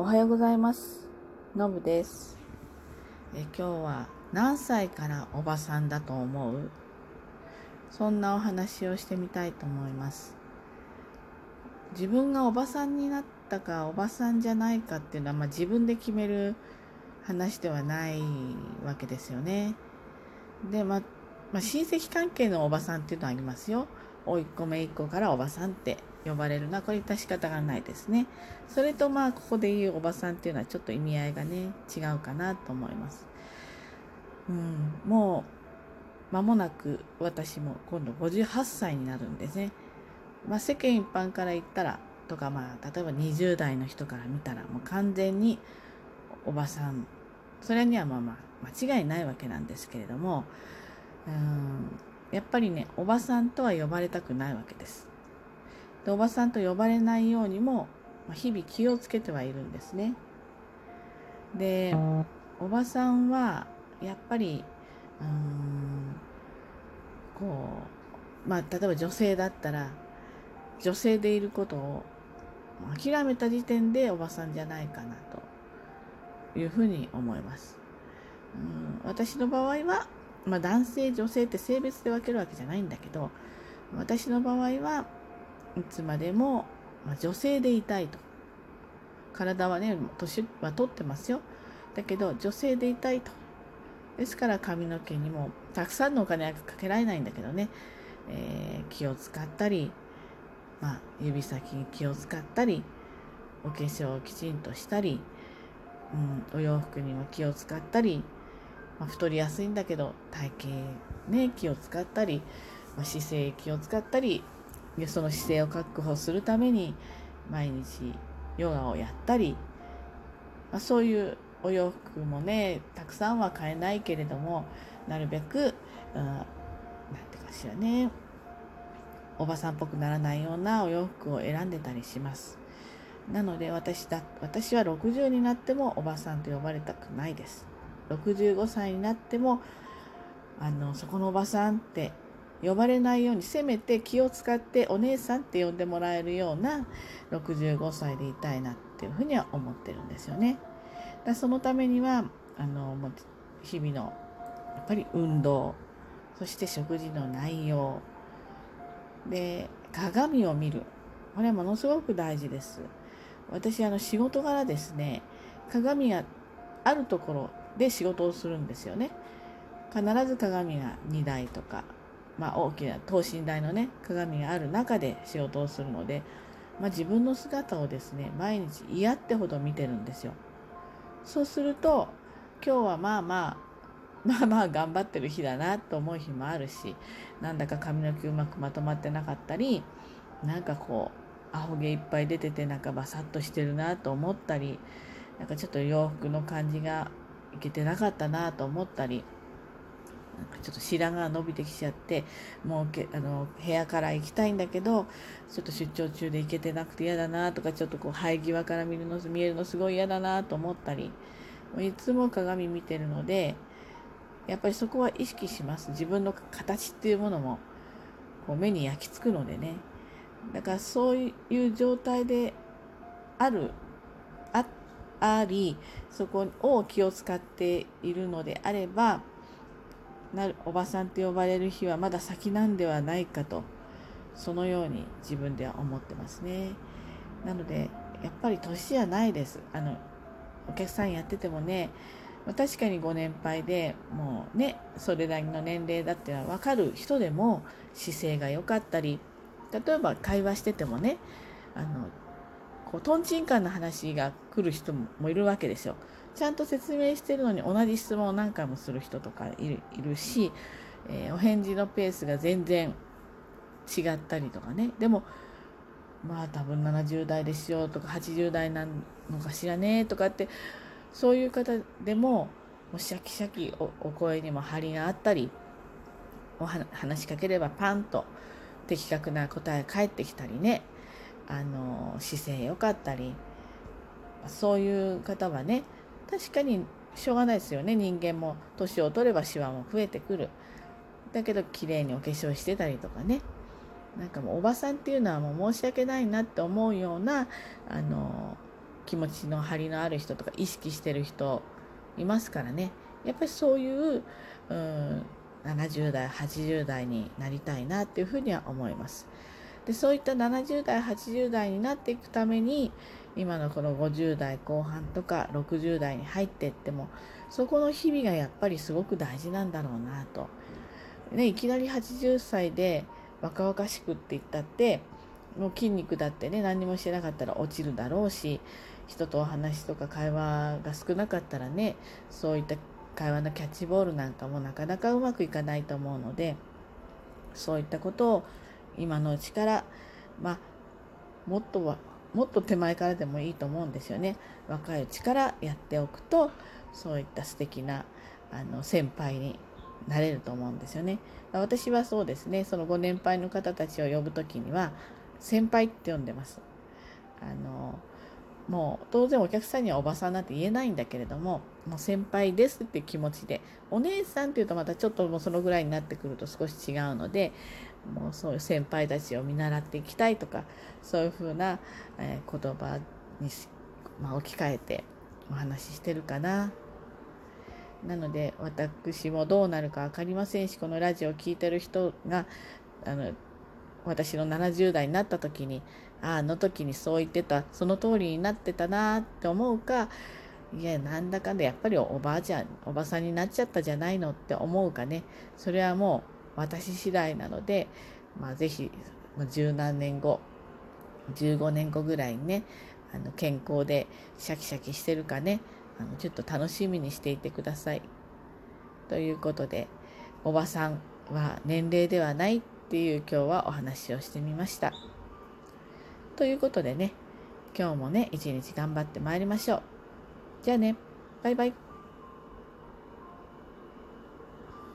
おはようございます。のぶです。え今日は何歳からおばさんだと思う？そんなお話をしてみたいと思います。自分がおばさんになったかおばさんじゃないかっていうのは、まあ、自分で決める話ではないわけですよね。で、まあ、まあ、親戚関係のおばさんっていうのはありますよ。おいっ子めいっ子からおばさんって呼ばれるのはこれ致し方がないですね。それとまあここで言うおばさんっていうのはちょっと意味合いがね違うかなと思います。うん、もう間もなく私も今度58歳になるんですね。まあ、世間一般から言ったらとかまあ例えば20代の人から見たらもう完全におばさんそれにはまあまあ間違いないわけなんですけれどもうんやっぱりねおばさんとは呼ばれたくないわけです。でおばさんと呼ばれないようにも日々気をつけてはいるんですね。でおばさんはやっぱりうーんこうまあ例えば女性だったら女性でいることを諦めた時点でおばさんじゃないかなというふうに思います。うん私の場合は、まあ、男性女性って性別で分けるわけじゃないんだけど私の場合はいつまでもまあ女性でいたいと。体はね年は取ってますよ。だけど女性でいたいと。ですから髪の毛にもたくさんのお金はかけられないんだけどね、えー気を使ったり、まあ、指先に気を使ったりお化粧をきちんとしたり、うん、お洋服にも気を使ったり、まあ、太りやすいんだけど体型ね気を使ったり、まあ、姿勢気を使ったりその姿勢を確保するために毎日ヨガをやったり、まあ、そういうお洋服もねたくさんは買えないけれどもなるべく、うん、なんていうかしらねおばさんっぽくならないようなお洋服を選んでたりします。なので私だ私は60になってもおばさんと呼ばれたくないです。65歳になってもあのそこのおばさんって呼ばれないようにせめて気を使ってお姉さんって呼んでもらえるような65歳でいたいなっていうふうには思ってるんですよね。だそのためにはあの日々のやっぱり運動そして食事の内容で鏡を見るこれはものすごく大事です。私あの仕事柄ですね鏡があるところで仕事をするんですよね。必ず鏡が2台とかまあ、大きな等身大のね鏡がある中で仕事をするので、まあ、自分の姿をですね毎日嫌ってほど見てるんですよ。そうすると今日はまあまあまあまあ頑張ってる日だなと思う日もあるしなんだか髪の毛うまくまとまってなかったりなんかこうアホ毛いっぱい出ててなんかバサッとしてるなと思ったりなんかちょっと洋服の感じがいけてなかったなと思ったり。なんかちょっと白髪が伸びてきちゃってもうけあの部屋から行きたいんだけどちょっと出張中で行けてなくて嫌だなとかちょっとこう生え際から見るの見えるのすごい嫌だなと思ったりいつも鏡見てるのでやっぱりそこは意識します。自分の形っていうものもこう目に焼き付くのでね。だからそういう状態であるあありそこを気を使っているのであればなるおばさんって呼ばれる日はまだ先なんではないかとそのように自分では思ってますねなのでやっぱり年じゃないですあのお客さんやっててもね確かにご年配でもうねそれなりの年齢だってのは分かる人でも姿勢が良かったり例えば会話しててもねあのこうとんちんかんな話が来る人もいるわけですよ。ちゃんと説明してるのに同じ質問を何回もする人とかいるいるし、えーお返事のペースが全然違ったりとかね。でもまあ多分70代でしょうとか80代なのかしらねとかってそういう方でももうシャキシャキお声にも張りがあったりお話しかければパンと的確な答え返ってきたりね。あの姿勢良かったり。そういう方はね確かにしょうがないですよね。人間も年を取ればシワも増えてくる。だけど綺麗にお化粧してたりとかね。なんかもうおばさんっていうのはもう申し訳ないなって思うようなあの気持ちの張りのある人とか意識してる人いますからね。やっぱりそういううん70代80代になりたいなっていうふうには思います。でそういった70代80代になっていくために今のこの50代後半とか60代に入っていってもそこの日々がやっぱりすごく大事なんだろうなと。ね、いきなり80歳で若々しくって言ったってもう筋肉だってね何にもしてなかったら落ちるだろうし人とお話とか会話が少なかったらねそういった会話のキャッチボールなんかもなかなかうまくいかないと思うのでそういったことを今のうちからまあもっとはもっと手前からでもいいと思うんですよね。若いうちからやっておくとそういった素敵なあの先輩になれると思うんですよね。私はそうですね。そのご年配の方たちを呼ぶ時には先輩って呼んでます。あのもう当然お客さんにはおばさんなんて言えないんだけれどももう先輩ですっていう気持ちでお姉さんっていうとまたちょっともうそのぐらいになってくると少し違うのでもうそういう先輩たちを見習っていきたいとかそういうふうな、えー、言葉に、まあ、置き換えてお話ししてるかな。なので私もどうなるか分かりませんしこのラジオを聴いてる人があの私の70代になった時にああの時にそう言ってたその通りになってたなって思うかいやなんだかんだやっぱりおばあちゃんおばさんになっちゃったじゃないのって思うかねそれはもう私次第なので、まあ、ぜひ十何年後15年後ぐらいにねあの健康でシャキシャキしてるかねあのちょっと楽しみにしていてください。ということでおばさんは年齢ではないっていう今日はお話をしてみました。ということでね今日もね一日頑張ってまいりましょう。じゃあねバイバイ。